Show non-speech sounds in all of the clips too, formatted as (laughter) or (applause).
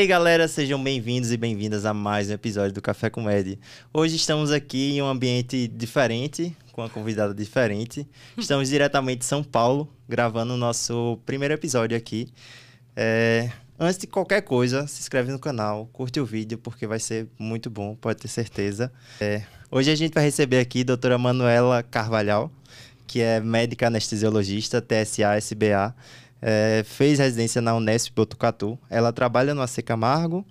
E aí galera, sejam bem-vindos e bem-vindas a mais um episódio do Café com Ed. Hoje estamos aqui em um ambiente diferente, com uma convidada diferente. Estamos diretamente de São Paulo, gravando o nosso primeiro episódio aqui. É... Antes de qualquer coisa, se inscreve no canal, curte o vídeo, porque vai ser muito bom, pode ter certeza. É... Hoje a gente vai receber aqui a doutora Manuela Carvalhal, que é médica anestesiologista, TSA, SBA, é, fez residência na Unesp Botucatu. Ela trabalha no AC Camargo,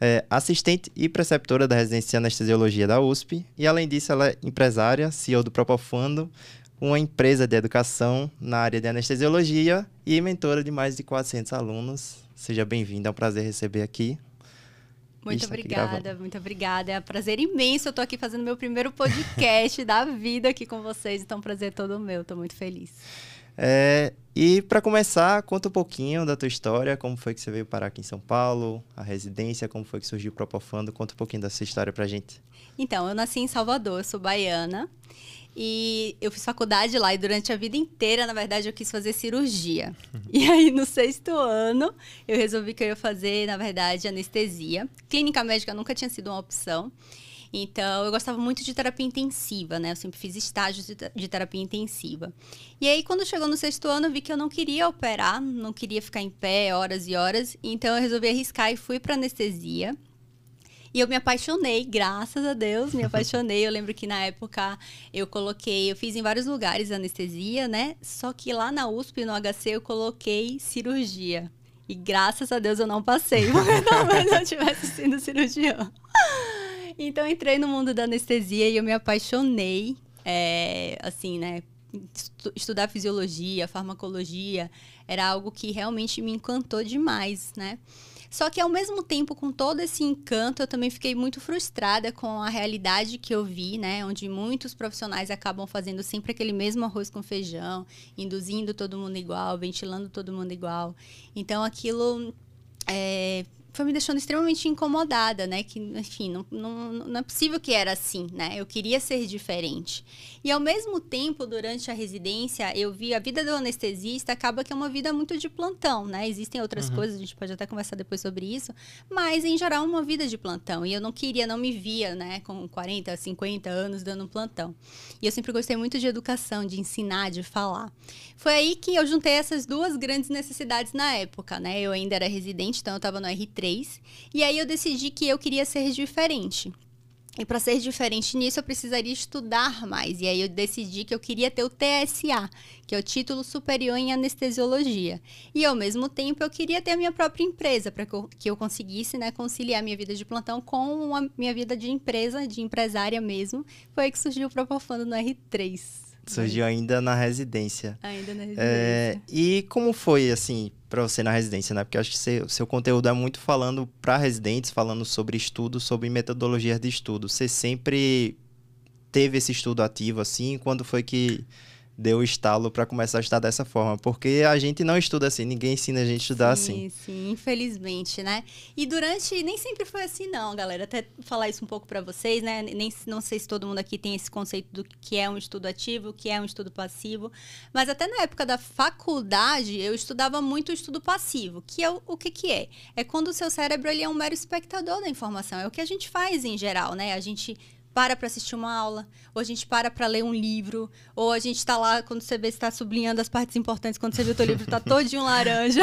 é, assistente e preceptora da residência de anestesiologia da USP. E, além disso, ela é empresária, CEO do Propofando, uma empresa de educação na área de anestesiologia e mentora de mais de 400 alunos. Seja bem-vinda, é um prazer receber aqui. Muito obrigada, muito obrigada. É um prazer imenso. Eu estou aqui fazendo meu primeiro podcast (laughs) da vida aqui com vocês. Então, prazer todo meu. Estou muito feliz. É, e para começar, conta um pouquinho da tua história, como foi que você veio parar aqui em São Paulo, a residência, como foi que surgiu o Propofando, conta um pouquinho dessa história pra gente. Então, eu nasci em Salvador, eu sou baiana, e eu fiz faculdade lá e durante a vida inteira, na verdade, eu quis fazer cirurgia. Uhum. E aí, no sexto ano, eu resolvi que eu ia fazer, na verdade, anestesia. Clínica médica nunca tinha sido uma opção. Então, eu gostava muito de terapia intensiva, né? Eu sempre fiz estágios de terapia intensiva. E aí, quando chegou no sexto ano, eu vi que eu não queria operar, não queria ficar em pé horas e horas. Então, eu resolvi arriscar e fui para anestesia. E eu me apaixonei, graças a Deus, me apaixonei. Eu lembro que na época eu coloquei, eu fiz em vários lugares anestesia, né? Só que lá na USP, no HC, eu coloquei cirurgia. E graças a Deus eu não passei, (laughs) porque talvez eu tivesse sido cirurgião. Então entrei no mundo da anestesia e eu me apaixonei, é, assim, né? Estudar fisiologia, farmacologia, era algo que realmente me encantou demais, né? Só que ao mesmo tempo, com todo esse encanto, eu também fiquei muito frustrada com a realidade que eu vi, né? Onde muitos profissionais acabam fazendo sempre aquele mesmo arroz com feijão, induzindo todo mundo igual, ventilando todo mundo igual. Então aquilo é, foi me deixando extremamente incomodada, né? Que, enfim, não, não, não é possível que era assim, né? Eu queria ser diferente. E ao mesmo tempo, durante a residência, eu vi a vida do anestesista acaba que é uma vida muito de plantão, né? Existem outras uhum. coisas, a gente pode até conversar depois sobre isso, mas em geral uma vida de plantão. E eu não queria, não me via, né, com 40, 50 anos dando um plantão. E eu sempre gostei muito de educação, de ensinar, de falar. Foi aí que eu juntei essas duas grandes necessidades na época, né? Eu ainda era residente, então eu estava no R3, e aí eu decidi que eu queria ser diferente. E para ser diferente nisso, eu precisaria estudar mais. E aí eu decidi que eu queria ter o TSA, que é o título superior em anestesiologia. E ao mesmo tempo eu queria ter a minha própria empresa, para que eu conseguisse né, conciliar minha vida de plantão com a minha vida de empresa, de empresária mesmo. Foi aí que surgiu o Propofando no R3. Surgiu ainda na residência. Ainda na residência. É, e como foi, assim, para você na residência, né? Porque acho que seu, seu conteúdo é muito falando para residentes, falando sobre estudo, sobre metodologias de estudo. Você sempre teve esse estudo ativo, assim? Quando foi que deu o estalo para começar a estudar dessa forma, porque a gente não estuda assim, ninguém ensina a gente a estudar sim, assim. Sim, sim, infelizmente, né? E durante nem sempre foi assim não, galera. Até falar isso um pouco para vocês, né? Nem não sei se todo mundo aqui tem esse conceito do que é um estudo ativo, o que é um estudo passivo, mas até na época da faculdade eu estudava muito o estudo passivo, que é o, o que que é? É quando o seu cérebro ele é um mero espectador da informação, é o que a gente faz em geral, né? A gente para para assistir uma aula, ou a gente para para ler um livro, ou a gente está lá quando você vê está sublinhando as partes importantes, quando você vê o teu livro está (laughs) todinho laranja.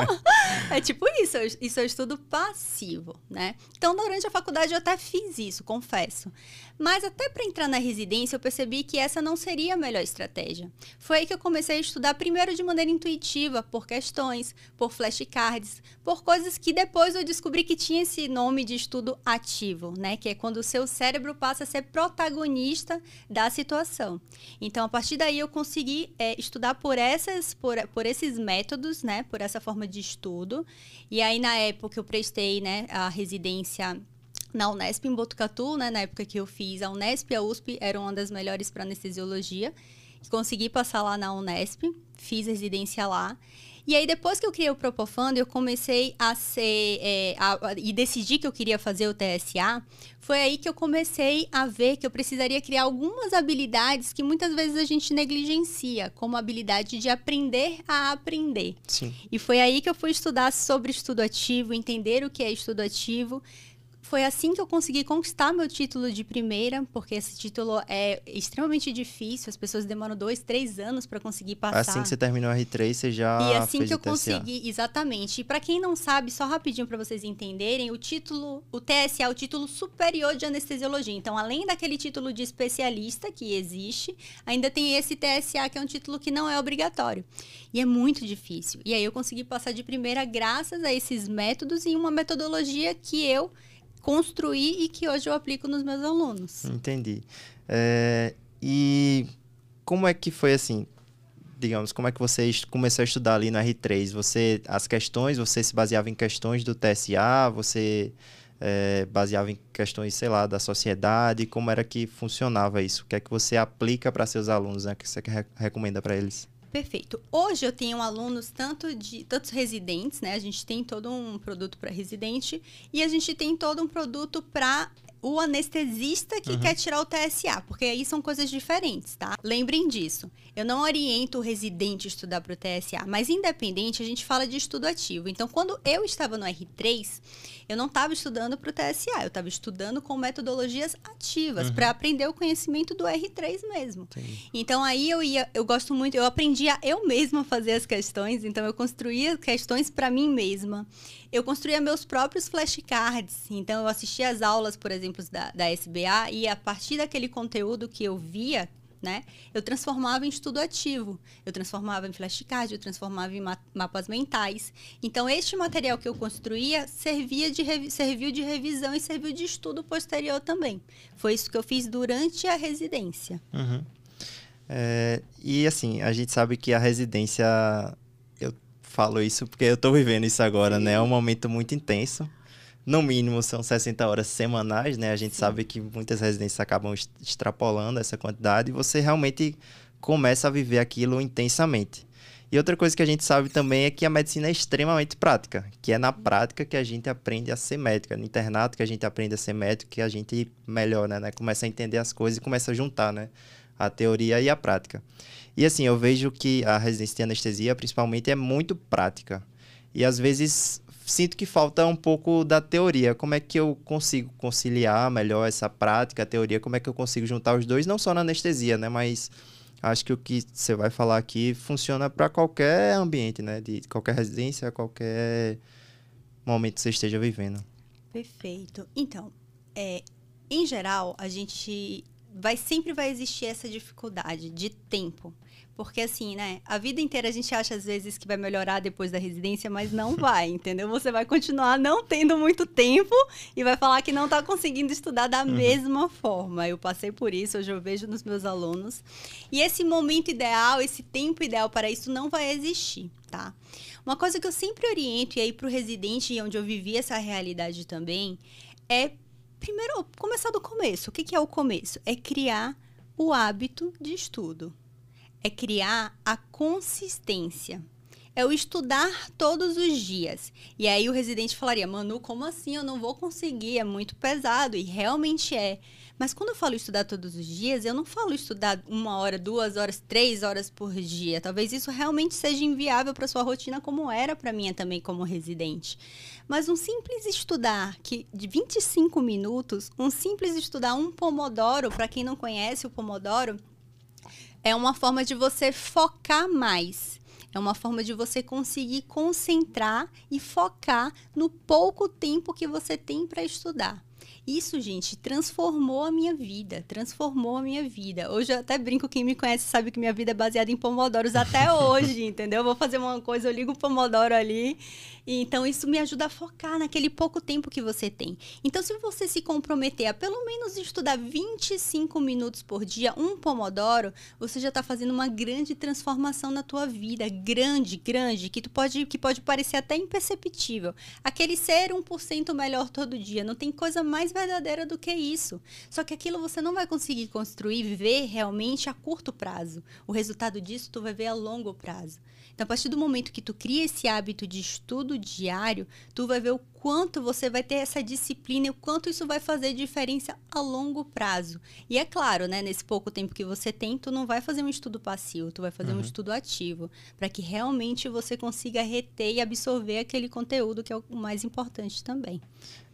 (laughs) é tipo isso, isso é estudo passivo, né? Então, durante a faculdade eu até fiz isso, confesso. Mas até para entrar na residência eu percebi que essa não seria a melhor estratégia. Foi aí que eu comecei a estudar primeiro de maneira intuitiva, por questões, por flashcards, por coisas que depois eu descobri que tinha esse nome de estudo ativo, né? Que é quando o seu cérebro passa a ser protagonista da situação. Então, a partir daí eu consegui é, estudar por essas, por, por esses métodos, né? Por essa forma de estudo. E aí, na época, eu prestei né, a residência na Unesp em Botucatu, né? Na época que eu fiz a Unesp e a USP eram uma das melhores para anestesiologia. Consegui passar lá na Unesp, fiz residência lá. E aí, depois que eu criei o Propofando, eu comecei a ser. É, a, a, e decidi que eu queria fazer o TSA. Foi aí que eu comecei a ver que eu precisaria criar algumas habilidades que muitas vezes a gente negligencia, como a habilidade de aprender a aprender. Sim. E foi aí que eu fui estudar sobre estudo ativo, entender o que é estudo ativo foi assim que eu consegui conquistar meu título de primeira, porque esse título é extremamente difícil, as pessoas demoram dois, três anos para conseguir passar. Assim que você terminou o R3, você já. E assim fez que eu consegui, exatamente. E para quem não sabe, só rapidinho para vocês entenderem, o título, o TSA é o título superior de anestesiologia. Então, além daquele título de especialista que existe, ainda tem esse TSA que é um título que não é obrigatório. E é muito difícil. E aí eu consegui passar de primeira graças a esses métodos e uma metodologia que eu construí e que hoje eu aplico nos meus alunos. Entendi. É, e como é que foi assim? Digamos, como é que você começou a estudar ali no R3? Você, as questões, você se baseava em questões do TSA? Você é, baseava em questões, sei lá, da sociedade? Como era que funcionava isso? O que é que você aplica para seus alunos, né? O que você re- recomenda para eles? Perfeito. Hoje eu tenho alunos tanto de tantos residentes, né? A gente tem todo um produto para residente e a gente tem todo um produto para o anestesista que quer tirar o TSA, porque aí são coisas diferentes, tá? Lembrem disso. Eu não oriento o residente a estudar para o TSA, mas independente, a gente fala de estudo ativo. Então, quando eu estava no R3, eu não estava estudando para o TSA, eu estava estudando com metodologias ativas para aprender o conhecimento do R3 mesmo. Entendi. Então aí eu ia, eu gosto muito, eu aprendia eu mesma a fazer as questões, então eu construía questões para mim mesma. Eu construía meus próprios flashcards, então eu assistia as aulas, por exemplo, da, da SBA e a partir daquele conteúdo que eu via, né, eu transformava em estudo ativo, eu transformava em flashcard, eu transformava em ma- mapas mentais. Então este material que eu construía servia de serviu de revisão e serviu de estudo posterior também. Foi isso que eu fiz durante a residência. Uhum. É, e assim, a gente sabe que a residência, eu falo isso porque eu tô vivendo isso agora, né? É um momento muito intenso. No mínimo são 60 horas semanais, né? A gente sabe que muitas residências acabam extrapolando essa quantidade e você realmente começa a viver aquilo intensamente. E outra coisa que a gente sabe também é que a medicina é extremamente prática, que é na prática que a gente aprende a ser médico, é no internato que a gente aprende a ser médico, que a gente melhora, né? Começa a entender as coisas e começa a juntar, né? A teoria e a prática. E assim, eu vejo que a residência de anestesia, principalmente, é muito prática. E às vezes sinto que falta um pouco da teoria. Como é que eu consigo conciliar melhor essa prática, a teoria? Como é que eu consigo juntar os dois? Não só na anestesia, né? Mas acho que o que você vai falar aqui funciona para qualquer ambiente, né? De qualquer residência, qualquer momento que você esteja vivendo. Perfeito. Então, é, em geral, a gente vai sempre vai existir essa dificuldade de tempo. Porque assim, né? A vida inteira a gente acha às vezes que vai melhorar depois da residência, mas não (laughs) vai, entendeu? Você vai continuar não tendo muito tempo e vai falar que não está conseguindo estudar da mesma forma. Eu passei por isso, hoje eu vejo nos meus alunos. E esse momento ideal, esse tempo ideal para isso não vai existir, tá? Uma coisa que eu sempre oriento, e aí para o residente, e onde eu vivi essa realidade também, é primeiro começar do começo. O que, que é o começo? É criar o hábito de estudo. É criar a consistência. É o estudar todos os dias. E aí o residente falaria, Manu, como assim? Eu não vou conseguir, é muito pesado. E realmente é. Mas quando eu falo estudar todos os dias, eu não falo estudar uma hora, duas horas, três horas por dia. Talvez isso realmente seja inviável para sua rotina, como era para mim também como residente. Mas um simples estudar que de 25 minutos, um simples estudar um pomodoro, para quem não conhece o pomodoro, é uma forma de você focar mais. É uma forma de você conseguir concentrar e focar no pouco tempo que você tem para estudar. Isso, gente, transformou a minha vida. Transformou a minha vida. Hoje eu até brinco, quem me conhece sabe que minha vida é baseada em pomodoros até (laughs) hoje, entendeu? Eu vou fazer uma coisa, eu ligo o pomodoro ali. E então isso me ajuda a focar naquele pouco tempo que você tem. Então, se você se comprometer a pelo menos estudar 25 minutos por dia, um pomodoro, você já está fazendo uma grande transformação na tua vida. Grande, grande, que, tu pode, que pode parecer até imperceptível. Aquele ser 1% melhor todo dia. Não tem coisa mais mais verdadeira do que isso. Só que aquilo você não vai conseguir construir, ver realmente a curto prazo. O resultado disso tu vai ver a longo prazo. Então, a partir do momento que tu cria esse hábito de estudo diário, tu vai ver o quanto você vai ter essa disciplina e o quanto isso vai fazer diferença a longo prazo. E é claro, né, nesse pouco tempo que você tem, tu não vai fazer um estudo passivo, tu vai fazer uhum. um estudo ativo, para que realmente você consiga reter e absorver aquele conteúdo que é o mais importante também.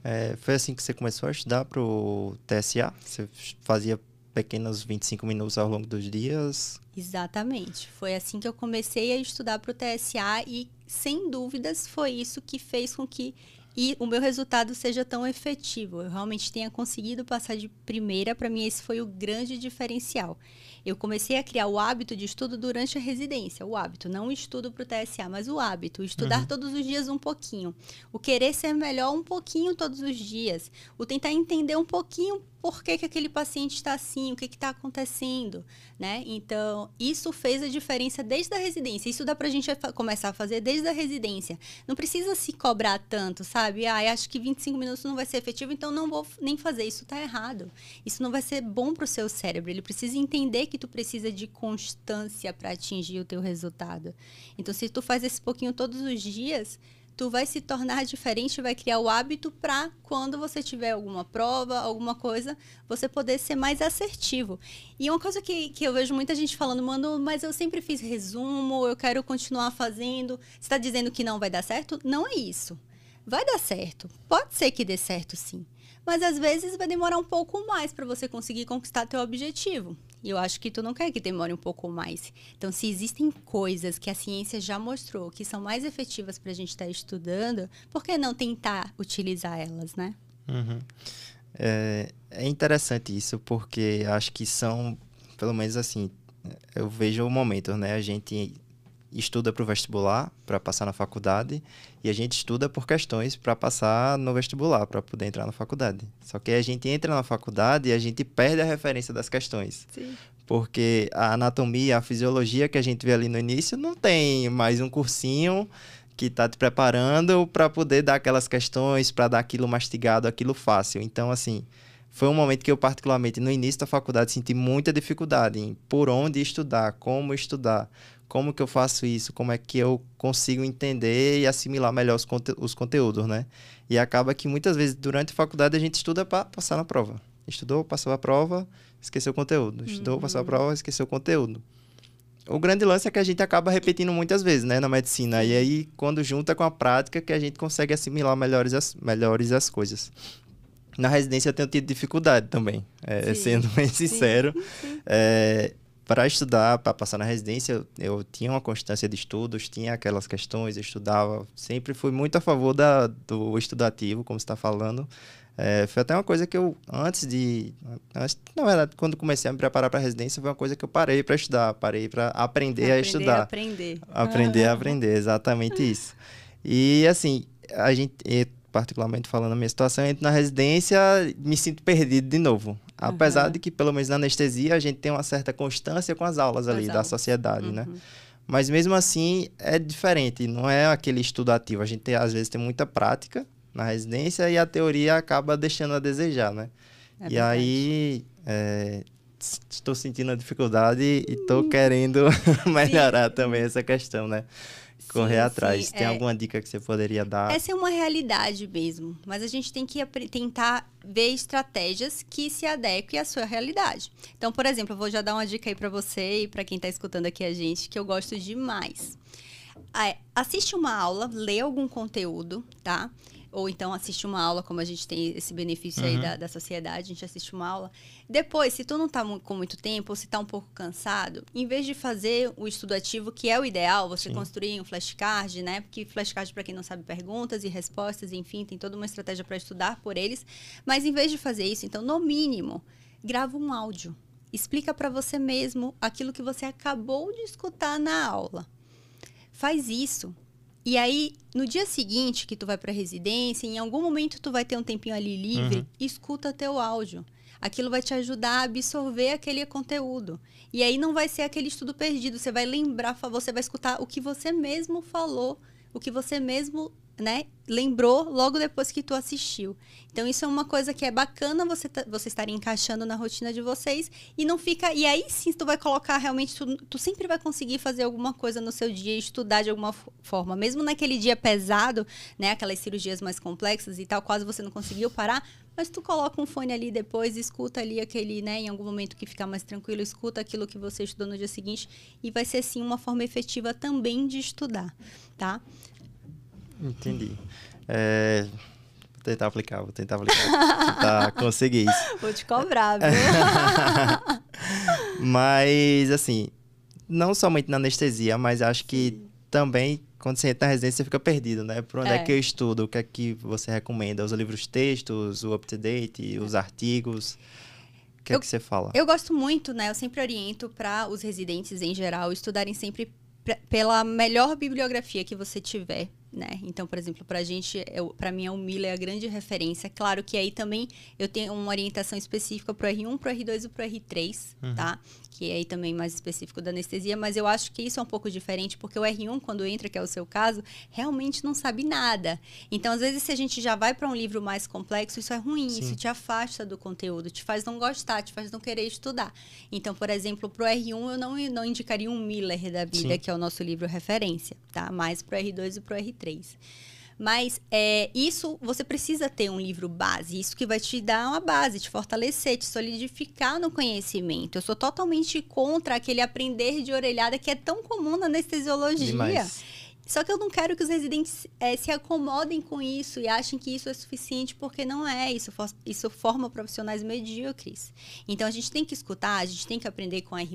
É, foi assim que você começou a estudar para o TSA? Você fazia pequenos 25 minutos ao longo dos dias? Exatamente. Foi assim que eu comecei a estudar para o TSA e, sem dúvidas, foi isso que fez com que e o meu resultado seja tão efetivo. Eu realmente tenha conseguido passar de primeira, para mim esse foi o grande diferencial. Eu comecei a criar o hábito de estudo durante a residência, o hábito, não o estudo para o TSA, mas o hábito, estudar uhum. todos os dias um pouquinho, o querer ser melhor um pouquinho todos os dias, o tentar entender um pouquinho por que, que aquele paciente está assim, o que está acontecendo, né? Então, isso fez a diferença desde a residência. Isso dá para a gente começar a fazer desde a residência. Não precisa se cobrar tanto, sabe? Ah, acho que 25 minutos não vai ser efetivo, então não vou nem fazer. Isso está errado. Isso não vai ser bom para o seu cérebro. Ele precisa entender que tu precisa de constância para atingir o teu resultado. Então, se tu faz esse pouquinho todos os dias, tu vai se tornar diferente, vai criar o hábito para quando você tiver alguma prova, alguma coisa, você poder ser mais assertivo. E uma coisa que, que eu vejo muita gente falando, mano, mas eu sempre fiz resumo, eu quero continuar fazendo. Você está dizendo que não vai dar certo? Não é isso. Vai dar certo. Pode ser que dê certo sim. Mas às vezes vai demorar um pouco mais para você conseguir conquistar teu objetivo. E eu acho que tu não quer que demore um pouco mais. Então, se existem coisas que a ciência já mostrou que são mais efetivas para a gente estar tá estudando, por que não tentar utilizar elas, né? Uhum. É, é interessante isso, porque acho que são, pelo menos assim, eu vejo o momento, né? A gente estuda para o vestibular, para passar na faculdade, e a gente estuda por questões para passar no vestibular, para poder entrar na faculdade. Só que a gente entra na faculdade e a gente perde a referência das questões. Sim. Porque a anatomia, a fisiologia que a gente vê ali no início, não tem mais um cursinho que está te preparando para poder dar aquelas questões, para dar aquilo mastigado, aquilo fácil. Então, assim, foi um momento que eu, particularmente no início da faculdade, senti muita dificuldade em por onde estudar, como estudar, como que eu faço isso, como é que eu consigo entender e assimilar melhor os, conte os conteúdos, né? E acaba que muitas vezes durante a faculdade a gente estuda para passar na prova. Estudou, passou a prova, esqueceu o conteúdo. Estudou, uhum. passou a prova, esqueceu o conteúdo. O grande lance é que a gente acaba repetindo muitas vezes, né, na medicina. E aí, quando junta com a prática, que a gente consegue assimilar melhores as, melhores as coisas. Na residência eu tenho tido dificuldade também, é, sendo bem sincero. É, para estudar, para passar na residência, eu, eu, tinha uma constância de estudos, tinha aquelas questões, estudava. Sempre fui muito a favor da, do estudativo, como você está falando. É, foi até uma coisa que eu, antes de. Antes, na verdade, quando comecei a me preparar para a residência, foi uma coisa que eu parei para estudar, parei para aprender, aprender, a estudar. Aprender. Aprender a aprender, exatamente isso. E, assim, a gente, particularmente falando a minha situação, eu entro na residência me sinto perdido de novo. Apesar uhum. de que, pelo menos na anestesia, a gente tem uma certa constância com as aulas ali da sociedade, né? uhum. né? Mas mesmo assim, é diferente, não é aquele estudo ativo. A gente, tem, às vezes, tem muita prática na residência e a teoria acaba deixando a desejar, né? É e verdade. aí, é, estou sentindo a dificuldade e estou querendo (laughs) melhorar também essa questão, né? Correr sim, atrás. Sim, Tem é... alguma dica que você poderia dar? Essa é uma realidade mesmo, mas a gente tem que tentar ver estratégias que se adequem à sua realidade. Então, por exemplo, eu vou já dar uma dica aí para você e para quem está escutando aqui a gente, que eu gosto demais. É, assiste uma aula, lê algum conteúdo, tá? Ou então assiste uma aula, como a gente tem esse benefício uhum. aí da, da sociedade, a gente assiste uma aula. Depois, se tu não tá com muito tempo, ou se tá um pouco cansado, em vez de fazer o estudo ativo, que é o ideal, você Sim. construir um flashcard, né? Porque flashcard, para quem não sabe, perguntas e respostas, enfim, tem toda uma estratégia para estudar por eles. Mas em vez de fazer isso, então, no mínimo, grava um áudio. Explica para você mesmo aquilo que você acabou de escutar na aula. Faz isso e aí, no dia seguinte que tu vai para residência, em algum momento tu vai ter um tempinho ali livre, uhum. escuta teu áudio. Aquilo vai te ajudar a absorver aquele conteúdo. E aí não vai ser aquele estudo perdido, você vai lembrar, você vai escutar o que você mesmo falou, o que você mesmo né, lembrou logo depois que tu assistiu. Então isso é uma coisa que é bacana você você estar encaixando na rotina de vocês e não fica e aí sim tu vai colocar realmente tu, tu sempre vai conseguir fazer alguma coisa no seu dia, estudar de alguma forma, mesmo naquele dia pesado, né, aquelas cirurgias mais complexas e tal, quase você não conseguiu parar, mas tu coloca um fone ali depois, escuta ali aquele, né, em algum momento que ficar mais tranquilo, escuta aquilo que você estudou no dia seguinte e vai ser sim uma forma efetiva também de estudar, tá? Entendi. É, vou tentar aplicar, vou tentar aplicar. tentar (laughs) conseguir isso. Vou te cobrar, viu? (laughs) mas, assim, não somente na anestesia, mas acho que também quando você entra na residência, você fica perdido, né? Por onde é. é. que eu estudo? O que é que você recomenda? Os livros textos, o up-to-date, os artigos? O que eu, é que você fala? Eu gosto muito, né? Eu sempre oriento para os residentes em geral estudarem sempre pela melhor bibliografia que você tiver né? Então, por exemplo, para a gente, para mim, a Miller é a grande referência. Claro que aí também eu tenho uma orientação específica para o R1, para o R2 e para o R3, uhum. tá? Que é aí também mais específico da anestesia, mas eu acho que isso é um pouco diferente, porque o R1, quando entra, que é o seu caso, realmente não sabe nada. Então, às vezes, se a gente já vai para um livro mais complexo, isso é ruim, Sim. isso te afasta do conteúdo, te faz não gostar, te faz não querer estudar. Então, por exemplo, para o R1, eu não, não indicaria um Miller da vida, Sim. que é o nosso livro referência, tá? Mais para o R2 e para o R3. 3. Mas é, isso você precisa ter um livro base, isso que vai te dar uma base, te fortalecer, te solidificar no conhecimento. Eu sou totalmente contra aquele aprender de orelhada que é tão comum na anestesiologia. Demais. Só que eu não quero que os residentes é, se acomodem com isso e achem que isso é suficiente, porque não é. Isso, for, isso forma profissionais medíocres. Então a gente tem que escutar, a gente tem que aprender com R,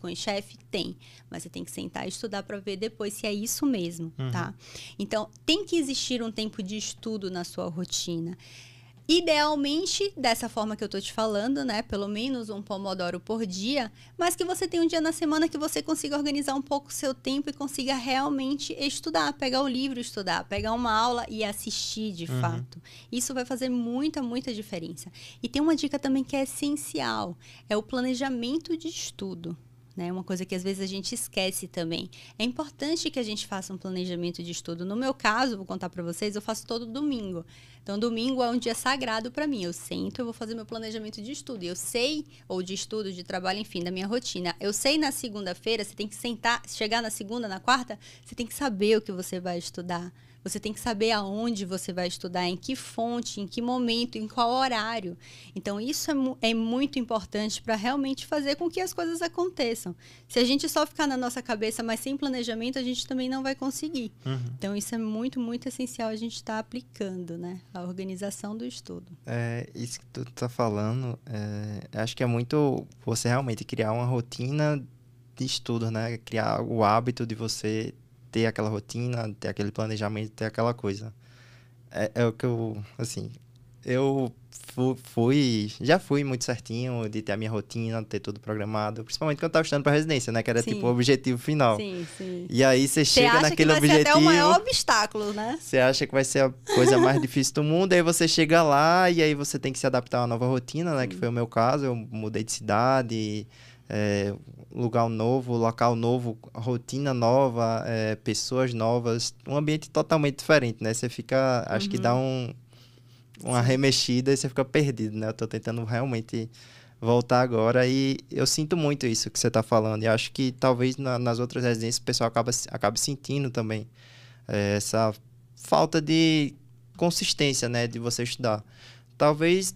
com o chefe? Tem. Mas você tem que sentar e estudar para ver depois se é isso mesmo, uhum. tá? Então tem que existir um tempo de estudo na sua rotina. Idealmente, dessa forma que eu tô te falando, né? Pelo menos um pomodoro por dia, mas que você tenha um dia na semana que você consiga organizar um pouco o seu tempo e consiga realmente estudar, pegar o livro e estudar, pegar uma aula e assistir de uhum. fato. Isso vai fazer muita, muita diferença. E tem uma dica também que é essencial: é o planejamento de estudo né? Uma coisa que às vezes a gente esquece também. É importante que a gente faça um planejamento de estudo. No meu caso, vou contar para vocês, eu faço todo domingo. Então, domingo é um dia sagrado para mim. Eu sento, eu vou fazer meu planejamento de estudo. Eu sei, ou de estudo, de trabalho, enfim, da minha rotina. Eu sei na segunda-feira, você tem que sentar, chegar na segunda, na quarta, você tem que saber o que você vai estudar você tem que saber aonde você vai estudar, em que fonte, em que momento, em qual horário. Então, isso é, é muito importante para realmente fazer com que as coisas aconteçam. Se a gente só ficar na nossa cabeça, mas sem planejamento, a gente também não vai conseguir. Uhum. Então, isso é muito, muito essencial a gente estar tá aplicando, né? A organização do estudo. É, isso que tu está falando, é, acho que é muito você realmente criar uma rotina de estudo, né? Criar o hábito de você ter aquela rotina, ter aquele planejamento, ter aquela coisa. É, é o que eu, assim, eu fui, já fui muito certinho de ter a minha rotina, ter tudo programado, principalmente quando eu tava estudando para residência, né, que era sim. tipo o objetivo final. Sim, sim. E aí você chega acha naquele que vai objetivo, ser até o maior obstáculo, né? Você acha que vai ser a coisa mais difícil do mundo, aí você chega lá e aí você tem que se adaptar a uma nova rotina, né, que foi o meu caso, eu mudei de cidade, é, lugar novo, local novo, rotina nova, é, pessoas novas, um ambiente totalmente diferente, né? Você fica, acho uhum. que dá um, uma remexida e você fica perdido, né? Eu tô tentando realmente voltar agora e eu sinto muito isso que você está falando e acho que talvez na, nas outras residências o pessoal acaba, acaba sentindo também é, essa falta de consistência, né? De você estudar. Talvez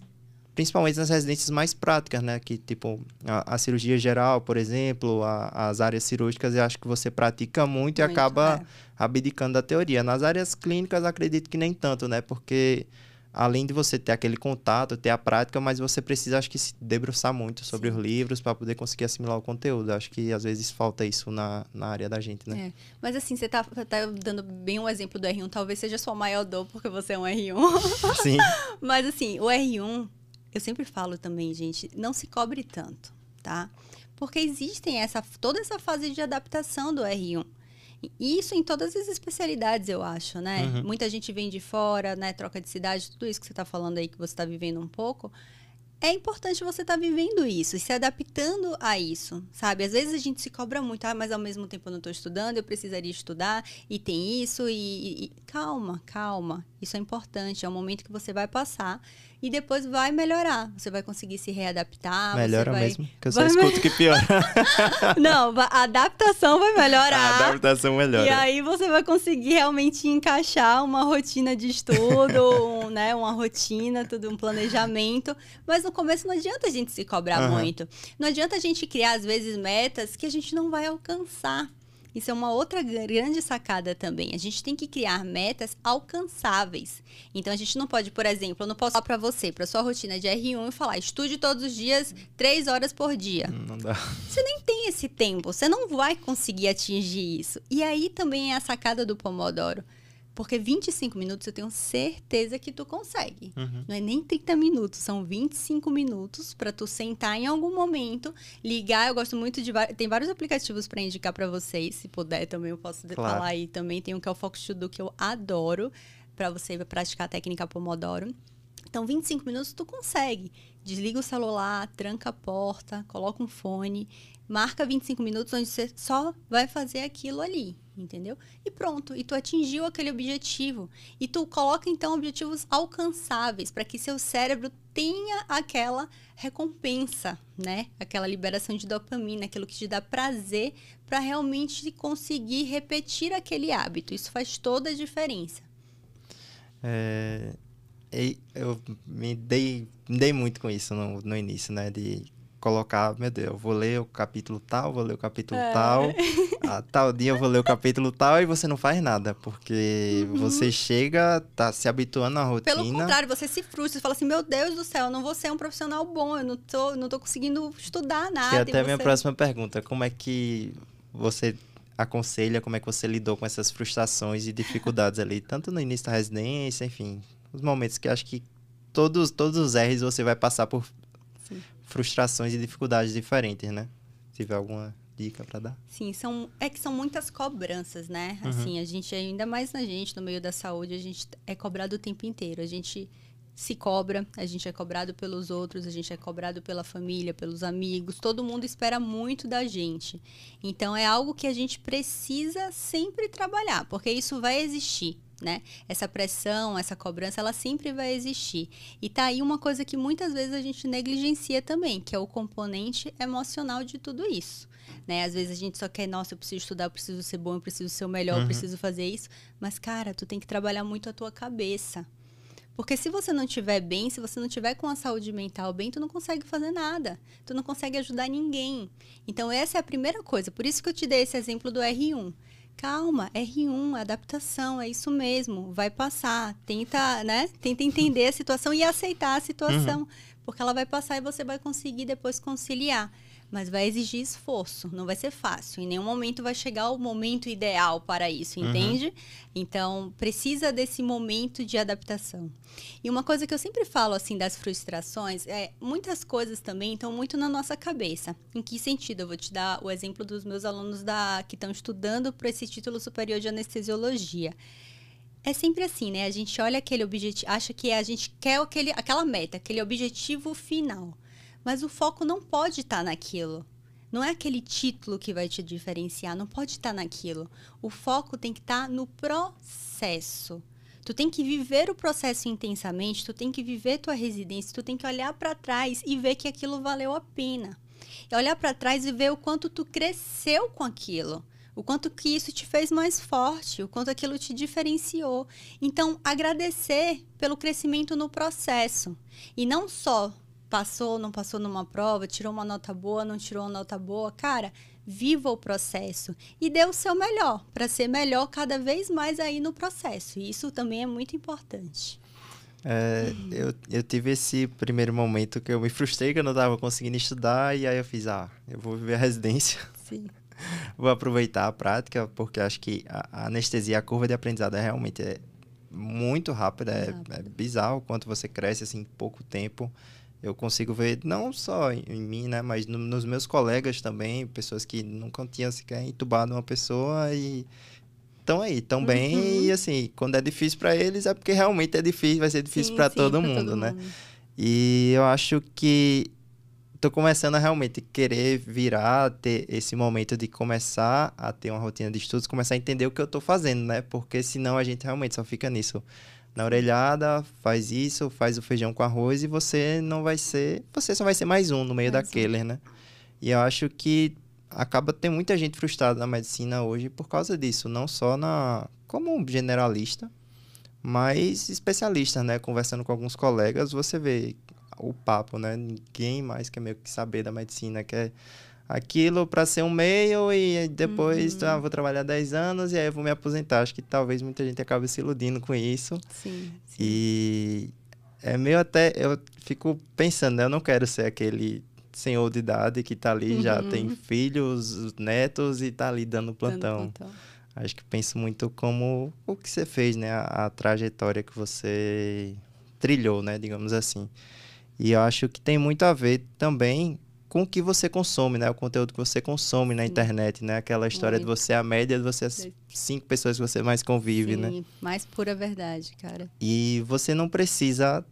principalmente nas residências mais práticas, né? Que, tipo, a, a cirurgia geral, por exemplo, a, as áreas cirúrgicas, eu acho que você pratica muito, muito e acaba é. abdicando da teoria. Nas áreas clínicas, acredito que nem tanto, né? Porque além de você ter aquele contato, ter a prática, mas você precisa, acho que, se debruçar muito sobre Sim. os livros para poder conseguir assimilar o conteúdo. Acho que às vezes falta isso na, na área da gente, né? É. Mas assim, você tá, tá dando bem um exemplo do R1, talvez seja sua maior dor porque você é um R1. Sim. (laughs) mas assim, o R1, eu sempre falo também, gente, não se cobre tanto, tá? Porque existem essa, toda essa fase de adaptação do R1. E isso em todas as especialidades, eu acho, né? Uhum. Muita gente vem de fora, né? Troca de cidade, tudo isso que você está falando aí, que você está vivendo um pouco. é importante você estar tá vivendo isso e se adaptando a isso, sabe? Às vezes a gente se cobra muito, ah, mas ao mesmo tempo eu não estou estudando, eu precisaria estudar e tem isso e, e, calma, calma. Isso é importante, é um momento que você vai passar e depois vai melhorar. Você vai conseguir se readaptar. Melhora vai... mesmo, que eu só escuto que piora. (laughs) Não, a adaptação vai melhorar. A adaptação melhora. E aí você vai conseguir realmente encaixar uma rotina de estudo, um, né, uma rotina, tudo um planejamento. Mas no começo não adianta a gente se cobrar uhum. muito. Não adianta a gente criar às vezes metas que a gente não vai alcançar. Isso é uma outra grande sacada também. A gente tem que criar metas alcançáveis. Então a gente não pode, por exemplo, eu não posso falar para você, para sua rotina de R1 e falar, estude todos os dias três horas por dia. Não dá. (laughs) Você nem tem esse tempo, você não vai conseguir atingir isso. E aí também é a sacada do Pomodoro. Porque 25 minutos eu tenho certeza que tu consegue. Uhum. Não é nem 30 minutos, são 25 minutos para tu sentar em algum momento, ligar. Eu gosto muito de. Tem vários aplicativos para indicar para vocês. Se puder, também eu posso claro. falar aí também. Tem um que é o Focus To Do, que eu adoro, para você praticar a técnica Pomodoro. Então, 25 minutos tu consegue. Desliga o celular, tranca a porta, coloca um fone, marca 25 minutos onde você só vai fazer aquilo ali entendeu? E pronto, e tu atingiu aquele objetivo. E tu coloca então objetivos alcançáveis para que seu cérebro tenha aquela recompensa, né? Aquela liberação de dopamina, aquilo que te dá prazer para realmente conseguir repetir aquele hábito. Isso faz toda a diferença. É, eu me dei, me dei muito com isso no, no início, né? De colocar, meu Deus, eu vou ler o capítulo tal, vou ler o capítulo é. tal, a tal dia eu vou ler o (laughs) capítulo tal e você não faz nada, porque uhum. você chega, tá se habituando à rotina. Pelo contrário, você se frustra, você fala assim, meu Deus do céu, eu não vou ser um profissional bom, eu não tô, não tô conseguindo estudar nada. E até a você... minha próxima pergunta, como é que você aconselha, como é que você lidou com essas frustrações e dificuldades ali, (laughs) tanto no início da residência, enfim, os momentos que acho que todos, todos os R's você vai passar por frustrações e dificuldades diferentes, né? Se tiver alguma dica para dar? Sim, são é que são muitas cobranças, né? Uhum. Assim, a gente ainda mais na gente no meio da saúde, a gente é cobrado o tempo inteiro. A gente se cobra, a gente é cobrado pelos outros, a gente é cobrado pela família, pelos amigos, todo mundo espera muito da gente. Então é algo que a gente precisa sempre trabalhar, porque isso vai existir né? Essa pressão, essa cobrança, ela sempre vai existir. E tá aí uma coisa que muitas vezes a gente negligencia também, que é o componente emocional de tudo isso. Né? Às vezes a gente só quer, nossa, eu preciso estudar, eu preciso ser bom, eu preciso ser o melhor, uhum. eu preciso fazer isso. Mas, cara, tu tem que trabalhar muito a tua cabeça. Porque se você não estiver bem, se você não tiver com a saúde mental bem, tu não consegue fazer nada. Tu não consegue ajudar ninguém. Então, essa é a primeira coisa. Por isso que eu te dei esse exemplo do R1 calma, R1, adaptação, é isso mesmo, vai passar. Tenta, né? Tenta entender a situação e aceitar a situação, uhum. porque ela vai passar e você vai conseguir depois conciliar mas vai exigir esforço, não vai ser fácil. Em nenhum momento vai chegar o momento ideal para isso, uhum. entende? Uhum. Então, precisa desse momento de adaptação. E uma coisa que eu sempre falo assim das frustrações é muitas coisas também estão muito na nossa cabeça. Em que sentido? Eu vou te dar o exemplo dos meus alunos da que estão estudando para esse título superior de anestesiologia é sempre assim, né? A gente olha aquele objetivo, acha que a gente quer aquele, aquela meta, aquele objetivo final. Mas o foco não pode estar tá naquilo. Não é aquele título que vai te diferenciar, não pode estar tá naquilo. O foco tem que estar tá no processo. Tu tem que viver o processo intensamente, tu tem que viver tua residência, tu tem que olhar para trás e ver que aquilo valeu a pena. E olhar para trás e ver o quanto tu cresceu com aquilo o quanto que isso te fez mais forte, o quanto aquilo te diferenciou. Então, agradecer pelo crescimento no processo e não só passou, não passou numa prova, tirou uma nota boa, não tirou uma nota boa, cara, viva o processo e dê o seu melhor para ser melhor cada vez mais aí no processo. E isso também é muito importante. É, eu, eu tive esse primeiro momento que eu me frustrei que eu não estava conseguindo estudar e aí eu fiz, ah, eu vou viver a (laughs) residência. Sim. (laughs) vou aproveitar a prática porque acho que a, a anestesia, a curva de aprendizado é realmente é muito rápida, é, é bizarro o quanto você cresce assim em pouco tempo eu consigo ver não só em, mim, né, mas no, nos meus colegas também, pessoas que nunca tinham sequer entubado uma pessoa e estão aí, estão bem uhum. e assim, quando é difícil para eles é porque realmente é difícil, vai ser difícil para todo, mundo, todo né? Mundo. E eu acho que tô começando a realmente querer virar, ter esse momento de começar a ter uma rotina de estudos, começar a entender o que eu tô fazendo, né? Porque senão a gente realmente só fica nisso. Na orelhada, faz isso, faz o feijão com arroz e você não vai ser. Você só vai ser mais um no meio mais daquele, né? E eu acho que acaba tem muita gente frustrada na medicina hoje por causa disso, não só na como generalista, mas especialista, né? Conversando com alguns colegas, você vê o papo, né? Ninguém mais quer meio que saber da medicina, quer aquilo para ser um meio e depois uhum. ah, vou trabalhar 10 anos e aí eu vou me aposentar. Acho que talvez muita gente acabe se iludindo com isso. Sim, sim. E é meio até eu fico pensando, né? eu não quero ser aquele senhor de idade que tá ali, uhum. já tem filhos, netos e tá ali dando plantão. Dando plantão. Acho que penso muito como o que você fez, né? A, a trajetória que você trilhou, né? Digamos assim. E eu acho que tem muito a ver também com o que você consome, né? O conteúdo que você consome na internet, né? Aquela história muito. de você a média de você as cinco pessoas que você mais convive, Sim, né? Sim, mais pura verdade, cara. E você não precisa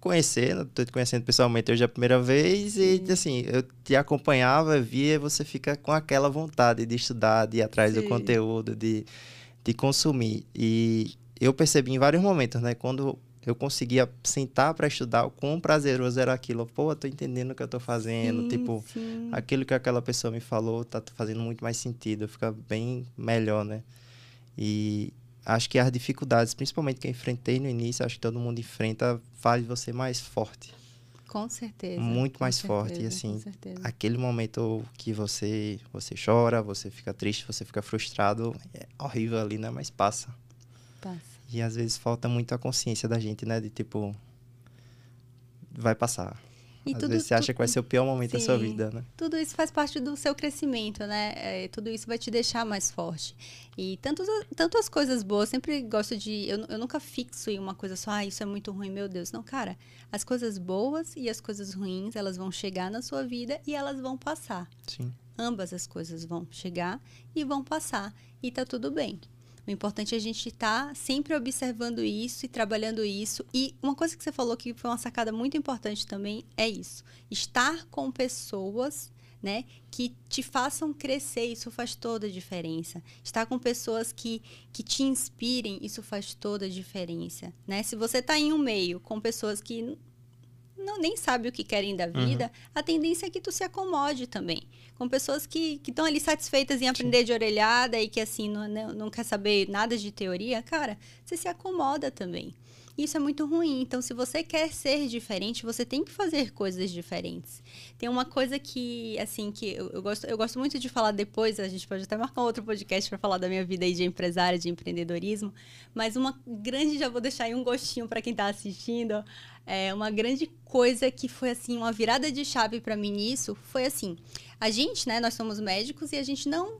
conhecer, estou te conhecendo pessoalmente hoje é a primeira vez Sim. e assim, eu te acompanhava, via e você fica com aquela vontade de estudar, de ir atrás Sim. do conteúdo, de, de consumir. E eu percebi em vários momentos, né? Quando eu conseguia sentar para estudar, o quão prazeroso era aquilo. Pô, tô entendendo o que eu tô fazendo. Sim, tipo, sim. aquilo que aquela pessoa me falou tá fazendo muito mais sentido, fica bem melhor, né? E acho que as dificuldades, principalmente que eu enfrentei no início, acho que todo mundo enfrenta, faz você mais forte. Com certeza. Muito mais certeza, forte. E assim, aquele momento que você, você chora, você fica triste, você fica frustrado, é horrível ali, né? Mas passa. Passa. E às vezes falta muito a consciência da gente, né? De tipo, vai passar. E Às tudo, vezes você acha que vai ser o pior momento sim, da sua vida, né? Tudo isso faz parte do seu crescimento, né? É, tudo isso vai te deixar mais forte. E tanto, tanto as coisas boas, sempre gosto de. Eu, eu nunca fixo em uma coisa só, ah, isso é muito ruim, meu Deus. Não, cara, as coisas boas e as coisas ruins, elas vão chegar na sua vida e elas vão passar. Sim. Ambas as coisas vão chegar e vão passar. E tá tudo bem. O importante é a gente estar tá sempre observando isso e trabalhando isso. E uma coisa que você falou que foi uma sacada muito importante também é isso: estar com pessoas. Né, que te façam crescer, isso faz toda a diferença. Estar com pessoas que, que te inspirem, isso faz toda a diferença. Né? Se você está em um meio com pessoas que não, nem sabe o que querem da vida, uhum. a tendência é que tu se acomode também. Com pessoas que estão ali satisfeitas em aprender Sim. de orelhada e que, assim, não, não, não quer saber nada de teoria, cara, você se acomoda também. Isso é muito ruim. Então, se você quer ser diferente, você tem que fazer coisas diferentes. Tem uma coisa que, assim, que eu, eu gosto, eu gosto muito de falar depois, a gente pode até marcar outro podcast para falar da minha vida aí de empresária, de empreendedorismo, mas uma grande, já vou deixar aí um gostinho para quem está assistindo, é, uma grande coisa que foi, assim, uma virada de chave para mim nisso, foi assim, a gente, né, nós somos médicos e a gente não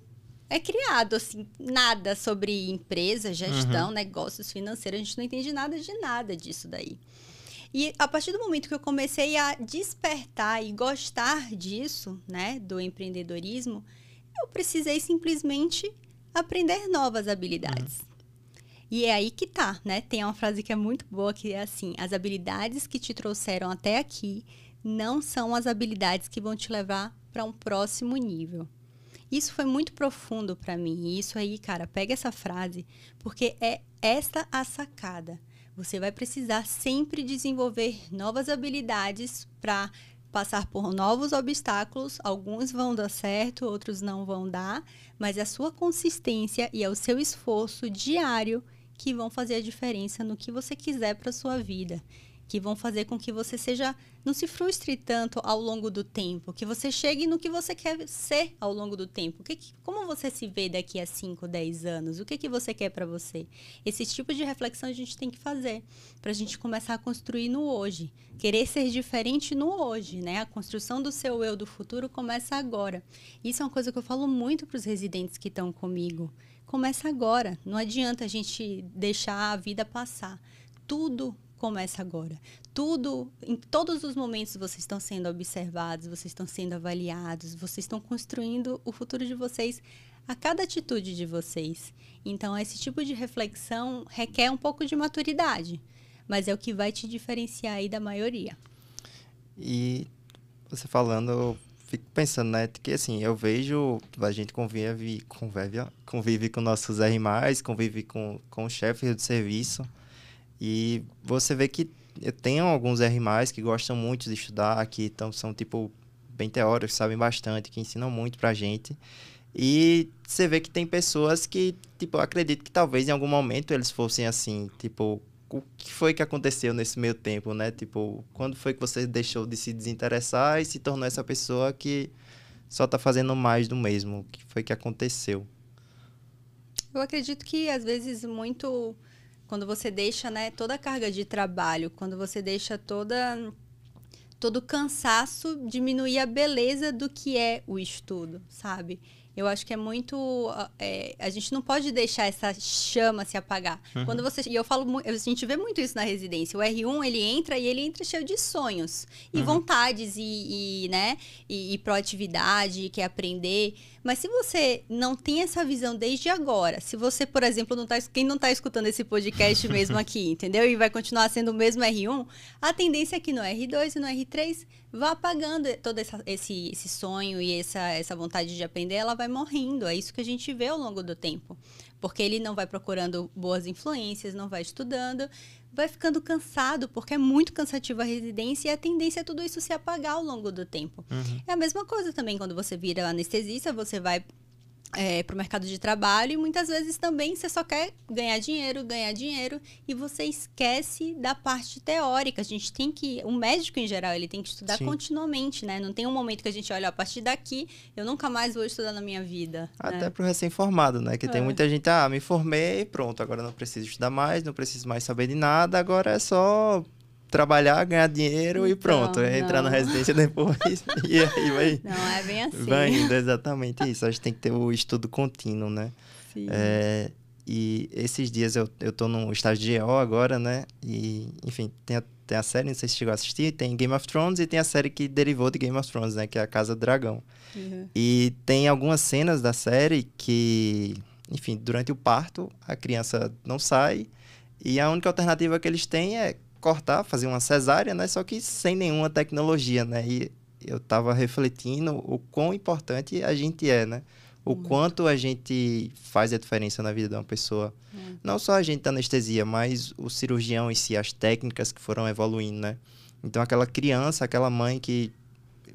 é criado, assim, nada sobre empresa, gestão, uhum. negócios financeiros. A gente não entende nada de nada disso daí. E a partir do momento que eu comecei a despertar e gostar disso, né, do empreendedorismo, eu precisei simplesmente aprender novas habilidades. Uhum. E é aí que tá, né? Tem uma frase que é muito boa que é assim: as habilidades que te trouxeram até aqui não são as habilidades que vão te levar para um próximo nível. Isso foi muito profundo para mim. E isso aí, cara, pega essa frase, porque é esta a sacada. Você vai precisar sempre desenvolver novas habilidades para passar por novos obstáculos. Alguns vão dar certo, outros não vão dar, mas é a sua consistência e é o seu esforço diário que vão fazer a diferença no que você quiser para sua vida que vão fazer com que você seja não se frustre tanto ao longo do tempo, que você chegue no que você quer ser ao longo do tempo. Que, como você se vê daqui a 5, 10 anos? O que, que você quer para você? Esse tipo de reflexão a gente tem que fazer para a gente começar a construir no hoje. Querer ser diferente no hoje, né? A construção do seu eu do futuro começa agora. Isso é uma coisa que eu falo muito para os residentes que estão comigo. Começa agora. Não adianta a gente deixar a vida passar. Tudo começa agora. Tudo, em todos os momentos vocês estão sendo observados, vocês estão sendo avaliados, vocês estão construindo o futuro de vocês a cada atitude de vocês. Então, esse tipo de reflexão requer um pouco de maturidade. mas é o que vai te diferenciar aí da maioria. E você falando, eu fico pensando, né, que assim, eu vejo, a gente convive, convive, convive com nossos R+, convive com, com chefes de serviço, e você vê que tenho alguns R+, que gostam muito de estudar, que então, são, tipo, bem teóricos, sabem bastante, que ensinam muito pra gente, e você vê que tem pessoas que, tipo, acredito que talvez em algum momento eles fossem assim, tipo, o que foi que aconteceu nesse meio tempo, né? Tipo, quando foi que você deixou de se desinteressar e se tornou essa pessoa que só tá fazendo mais do mesmo? O que foi que aconteceu? Eu acredito que às vezes muito quando você deixa, né, toda a carga de trabalho, quando você deixa toda todo o cansaço diminuir a beleza do que é o estudo, sabe? Eu acho que é muito. É, a gente não pode deixar essa chama se apagar. Uhum. Quando você. E eu falo. A gente vê muito isso na residência. O R1, ele entra e ele entra cheio de sonhos. E uhum. vontades e, e, né? E, e proatividade, quer aprender. Mas se você não tem essa visão desde agora, se você, por exemplo, não tá, quem não está escutando esse podcast (laughs) mesmo aqui, entendeu? E vai continuar sendo o mesmo R1, a tendência é que no R2 e no R3 vá apagando todo essa, esse, esse sonho e essa, essa vontade de aprender, ela vai morrendo. É isso que a gente vê ao longo do tempo. Porque ele não vai procurando boas influências, não vai estudando, vai ficando cansado, porque é muito cansativo a residência e a tendência é tudo isso se apagar ao longo do tempo. Uhum. É a mesma coisa também quando você vira anestesista, você vai é, para o mercado de trabalho e muitas vezes também você só quer ganhar dinheiro, ganhar dinheiro e você esquece da parte teórica. A gente tem que, o médico em geral, ele tem que estudar Sim. continuamente, né? Não tem um momento que a gente olha a partir daqui, eu nunca mais vou estudar na minha vida. Até né? para o recém-formado, né? Que é. tem muita gente, ah, me formei, pronto, agora não preciso estudar mais, não preciso mais saber de nada, agora é só trabalhar, ganhar dinheiro então, e pronto. É entrar na residência depois (laughs) e aí vai. Não é bem assim. Vai indo, exatamente isso. A gente tem que ter o estudo contínuo, né? Sim. É, e esses dias eu, eu tô no estágio de EO agora, né? E, enfim, tem a, tem a série, não sei se chegou a assistir, tem Game of Thrones e tem a série que derivou de Game of Thrones, né? Que é a Casa do Dragão. Uhum. E tem algumas cenas da série que, enfim, durante o parto, a criança não sai. E a única alternativa que eles têm é cortar, fazer uma cesárea, né? Só que sem nenhuma tecnologia, né? E eu estava refletindo o quão importante a gente é, né? O Muito. quanto a gente faz a diferença na vida de uma pessoa. Muito. Não só a gente da anestesia, mas o cirurgião em si, as técnicas que foram evoluindo, né? Então, aquela criança, aquela mãe que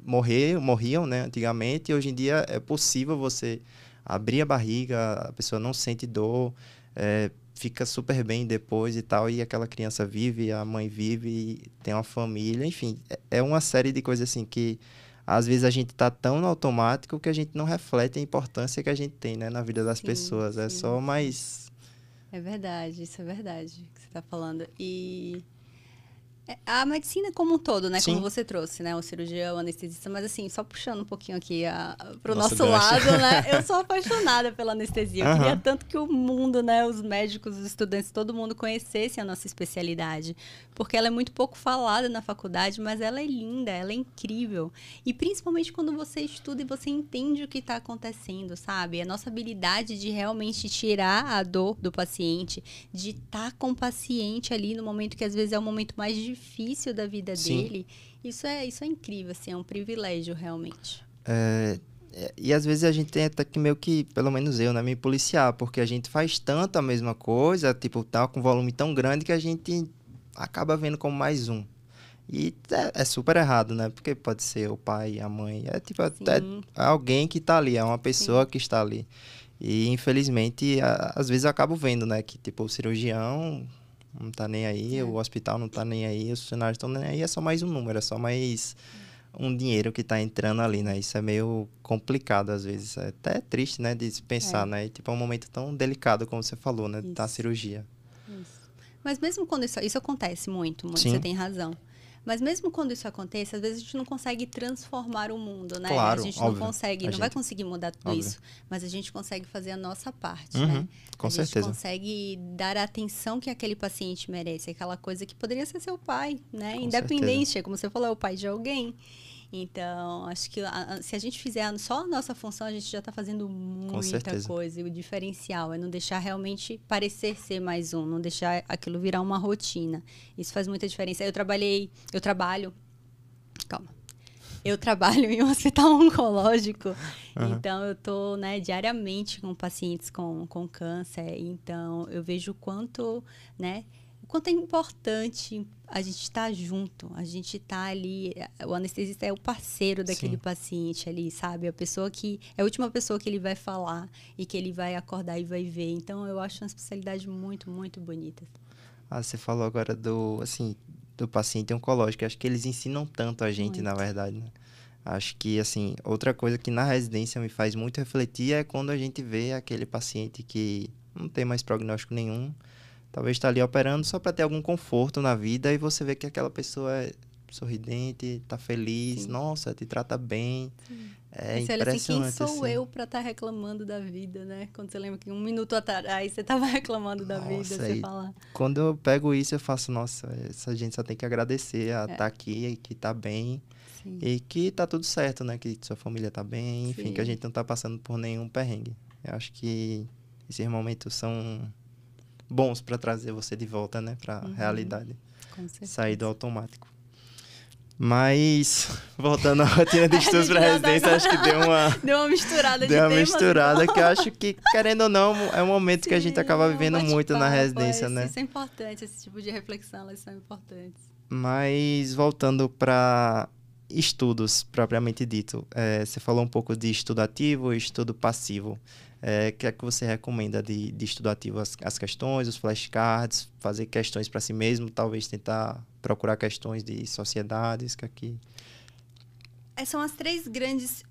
morreu, morriam, né, antigamente, e hoje em dia é possível você abrir a barriga, a pessoa não sente dor, é, fica super bem depois e tal, e aquela criança vive, a mãe vive, tem uma família, enfim, é, é uma série de coisas assim que às vezes a gente tá tão no automático que a gente não reflete a importância que a gente tem, né, na vida das sim, pessoas. É sim, é só mais É verdade, isso é verdade que você tá falando. E a medicina como um todo, né? Sim. Como você trouxe, né? O cirurgião, o anestesista. Mas assim, só puxando um pouquinho aqui para o nosso gancho. lado, né? (laughs) Eu sou apaixonada pela anestesia. Eu uhum. queria tanto que o mundo, né? Os médicos, os estudantes, todo mundo conhecesse a nossa especialidade. Porque ela é muito pouco falada na faculdade, mas ela é linda, ela é incrível. E principalmente quando você estuda e você entende o que está acontecendo, sabe? A nossa habilidade de realmente tirar a dor do paciente, de estar tá com o paciente ali no momento que às vezes é o momento mais difícil difícil da vida Sim. dele. Isso é, isso é incrível, assim, é um privilégio realmente. É, é, e às vezes a gente tem até que meio que, pelo menos eu, né, me policiar, porque a gente faz tanto a mesma coisa, tipo, tá com um volume tão grande que a gente acaba vendo como mais um. E é, é super errado, né? Porque pode ser o pai, a mãe, é tipo até alguém que está ali, é uma pessoa Sim. que está ali. E infelizmente, a, às vezes eu acabo vendo, né, que tipo o cirurgião não tá nem aí, é. o hospital não tá nem aí, os funcionários estão nem aí, é só mais um número, é só mais um dinheiro que tá entrando ali, né? Isso é meio complicado às vezes, é até triste, né, de pensar, é. né? E, tipo, é um momento tão delicado como você falou, né, da cirurgia. Isso. Mas mesmo quando isso, isso acontece muito, muito você tem razão. Mas mesmo quando isso acontece, às vezes a gente não consegue transformar o mundo, né? Claro, a gente óbvio. não consegue, a não gente... vai conseguir mudar tudo óbvio. isso, mas a gente consegue fazer a nossa parte, uhum, né? Com a certeza. gente consegue dar a atenção que aquele paciente merece, aquela coisa que poderia ser seu pai, né? Com Independente, certeza. como você falou, é o pai de alguém. Então, acho que a, se a gente fizer só a nossa função, a gente já está fazendo muita coisa. E o diferencial é não deixar realmente parecer ser mais um, não deixar aquilo virar uma rotina. Isso faz muita diferença. Eu trabalhei, eu trabalho. Calma. Eu trabalho (laughs) em um hospital oncológico, uhum. então eu estou né, diariamente com pacientes com, com câncer. Então eu vejo o quanto, né, quanto é importante a gente estar tá junto, a gente estar tá ali. O anestesista é o parceiro daquele Sim. paciente ali, sabe? A pessoa que. É a última pessoa que ele vai falar e que ele vai acordar e vai ver. Então eu acho uma especialidade muito, muito bonita. Ah, você falou agora do, assim, do paciente oncológico. Acho que eles ensinam tanto a gente, muito. na verdade. Né? Acho que, assim, outra coisa que na residência me faz muito refletir é quando a gente vê aquele paciente que não tem mais prognóstico nenhum, talvez está ali operando só para ter algum conforto na vida e você vê que aquela pessoa é sorridente, está feliz, Sim. nossa, te trata bem. Sim. É você impressionante. Assim, quem sou assim. eu para estar tá reclamando da vida, né? Quando você lembra que um minuto atrás você estava (laughs) reclamando da nossa, vida, você fala. Quando eu pego isso, eu faço, nossa, essa gente só tem que agradecer a estar é. tá aqui, que está bem. Sim. E que tá tudo certo, né? Que sua família tá bem, enfim, que a gente não tá passando por nenhum perrengue. Eu acho que esses momentos são bons para trazer você de volta, né, para uhum. realidade. Sair do automático. Mas, voltando à (laughs) rotina de estudos para residência, acho que deu uma. Deu uma misturada Deu uma misturada que eu acho que, querendo ou não, é um momento Sim, que a gente acaba vivendo muito na residência, é, né? Isso é importante, esse tipo de reflexão, elas são importantes. Mas, voltando para estudos, propriamente dito, é, você falou um pouco de estudo ativo e estudo passivo. É, que é que você recomenda de, de estudo ativo? As, as questões, os flashcards, fazer questões para si mesmo, talvez tentar procurar questões de sociedades, que aqui... É, são as três grandes...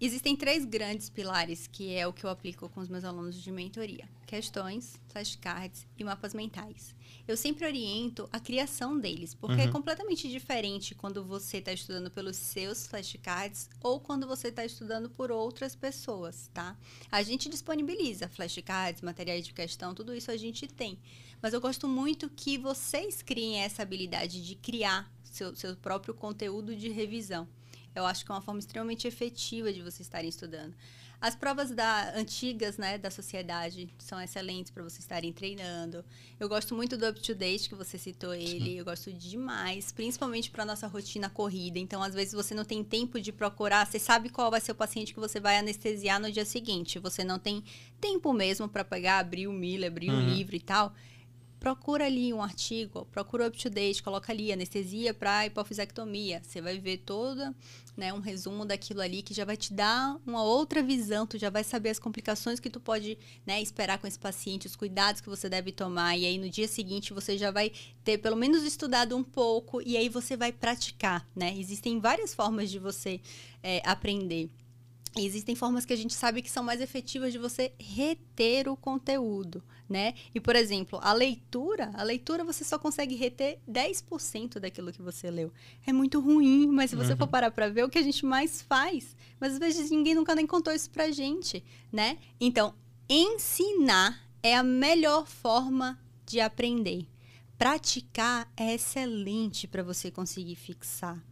Existem três grandes pilares, que é o que eu aplico com os meus alunos de mentoria. Questões, flashcards e mapas mentais eu sempre oriento a criação deles, porque é uhum. é completamente diferente quando você está estudando pelos seus flashcards ou quando você está estudando por outras pessoas, tá? A gente disponibiliza flashcards, materiais de questão, tudo isso a gente tem. Mas eu gosto muito que vocês criem essa habilidade de criar seu, seu próprio conteúdo de revisão. Eu acho que é uma forma extremamente efetiva de vocês estarem estudando. As provas da, antigas, né, da sociedade são excelentes para vocês estarem treinando. Eu gosto muito do Up to Date, que você citou ele. Sim. Eu gosto demais, principalmente para nossa rotina corrida. Então, às vezes, você não tem tempo de procurar. Você sabe qual vai ser o paciente que você vai anestesiar no dia seguinte. Você não tem tempo mesmo para pegar, abrir o Miller, abrir uhum. o livro e tal procura ali um artigo, procura o up-to-date, coloca ali anestesia para hipofisectomia. Você vai ver todo né, um resumo daquilo ali que já vai te dar uma outra visão, tu já vai saber as complicações que tu pode né, esperar com esse paciente, os cuidados que você deve tomar. E aí no dia seguinte você já vai ter pelo menos estudado um pouco e aí você vai praticar. Né? Existem várias formas de você é, aprender. Existem formas que a gente sabe que são mais efetivas de você reter o conteúdo né? E, por exemplo, a leitura, a leitura você só consegue reter 10% daquilo que você leu. É muito ruim, mas se você uhum. for parar para ver, é o que a gente mais faz. Mas às vezes ninguém nunca nem contou isso pra gente, né? Então, ensinar é a melhor forma de aprender. Praticar é excelente para você conseguir fixar.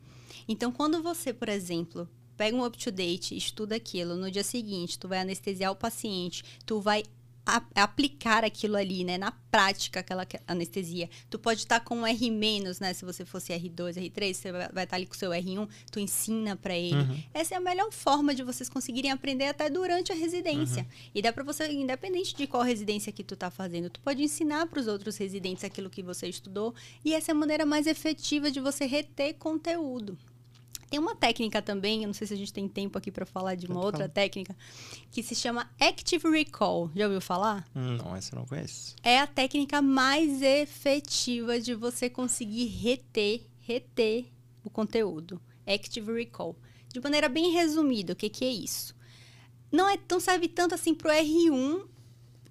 Então, quando você, por exemplo, pega um up-to-date, estuda aquilo, no dia seguinte, tu vai anestesiar o paciente, tu vai a, aplicar aquilo ali, né? Na prática, aquela anestesia. Tu pode estar tá com um R-, né? Se você fosse R2, R3, você vai estar tá ali com o seu R1, tu ensina para ele. Uhum. Essa é a melhor forma de vocês conseguirem aprender até durante a residência. Uhum. E dá para você, independente de qual residência que tu tá fazendo, tu pode ensinar para os outros residentes aquilo que você estudou. E essa é a maneira mais efetiva de você reter conteúdo. Tem uma técnica também, eu não sei se a gente tem tempo aqui para falar de uma outra falar. técnica, que se chama Active Recall. Já ouviu falar? Não, essa eu não conheço. É a técnica mais efetiva de você conseguir reter, reter o conteúdo. Active Recall. De maneira bem resumida, o que, que é isso? Não, é, não serve tanto assim para o R1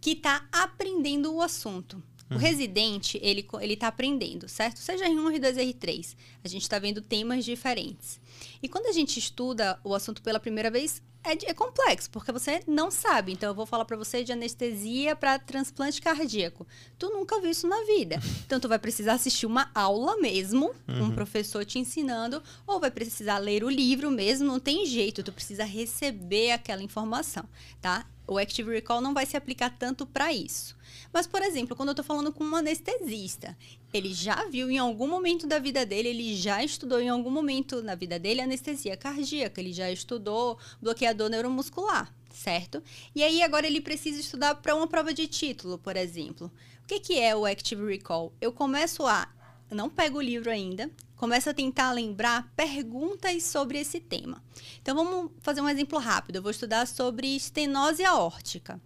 que está aprendendo o assunto. O uhum. residente, ele, ele tá aprendendo, certo? Seja R1, R2, R3. A gente está vendo temas diferentes. E quando a gente estuda o assunto pela primeira vez, é, é, complexo, porque você não sabe. Então, eu vou falar para você de anestesia para transplante cardíaco. Tu nunca viu isso na vida. (laughs) Então, tu vai precisar assistir uma aula mesmo, uhum. um professor te ensinando, ou vai precisar ler o livro mesmo, não tem jeito. Tu precisa receber aquela informação, tá? O Active Recall não vai se aplicar tanto para isso. Mas, por exemplo, quando eu estou falando com um anestesista, ele já viu em algum momento da vida dele, ele já estudou em algum momento na vida dele anestesia cardíaca, ele já estudou bloqueador neuromuscular, certo? E aí agora ele precisa estudar para uma prova de título, por exemplo. O que, que é o Active Recall? Eu começo a. Não pego o livro ainda, começo a tentar lembrar perguntas sobre esse tema. Então vamos fazer um exemplo rápido. Eu vou estudar sobre estenose aórtica.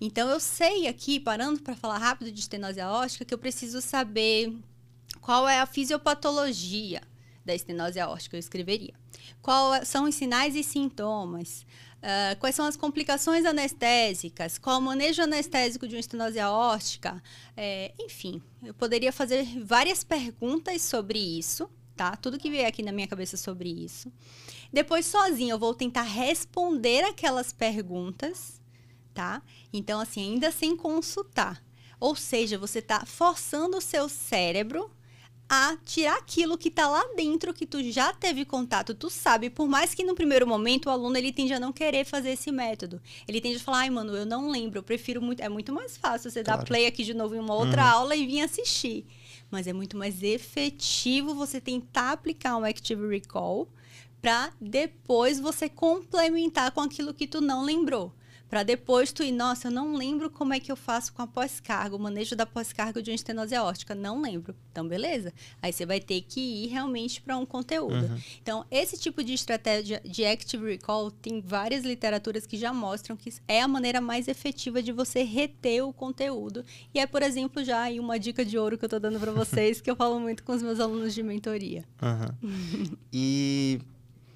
Então eu sei aqui, parando para falar rápido de estenose aórtica, que eu preciso saber qual é a fisiopatologia da estenose aórtica, eu escreveria. Quais são os sinais e sintomas? Uh, quais são as complicações anestésicas? Qual o manejo anestésico de uma estenose aórtica? É, enfim, eu poderia fazer várias perguntas sobre isso, tá? Tudo que vier aqui na minha cabeça sobre isso. Depois, sozinha, eu vou tentar responder aquelas perguntas tá? Então, assim, ainda sem consultar. Ou seja, você está forçando o seu cérebro a tirar aquilo que está lá dentro, que tu já teve contato, tu sabe, por mais que no primeiro momento o aluno ele tende a não querer fazer esse método. Ele tende a falar, ai, mano, eu não lembro, eu prefiro muito. É muito mais fácil você claro. dar play aqui de novo em uma outra uhum. aula e vir assistir. Mas é muito mais efetivo você tentar aplicar um Active Recall para depois você complementar com aquilo que tu não lembrou para depois tu ir, nossa, eu não lembro como é que eu faço com a pós-carga, o manejo da pós-carga de uma estenose aórtica, não lembro. Então, beleza. Aí você vai ter que ir realmente para um conteúdo. Uhum. Então, esse tipo de estratégia de Active Recall tem várias literaturas que já mostram que é a maneira mais efetiva de você reter o conteúdo. E é, por exemplo, já aí uma dica de ouro que eu estou dando para (laughs) vocês, que eu falo muito com os meus alunos de mentoria. Uhum. (laughs) e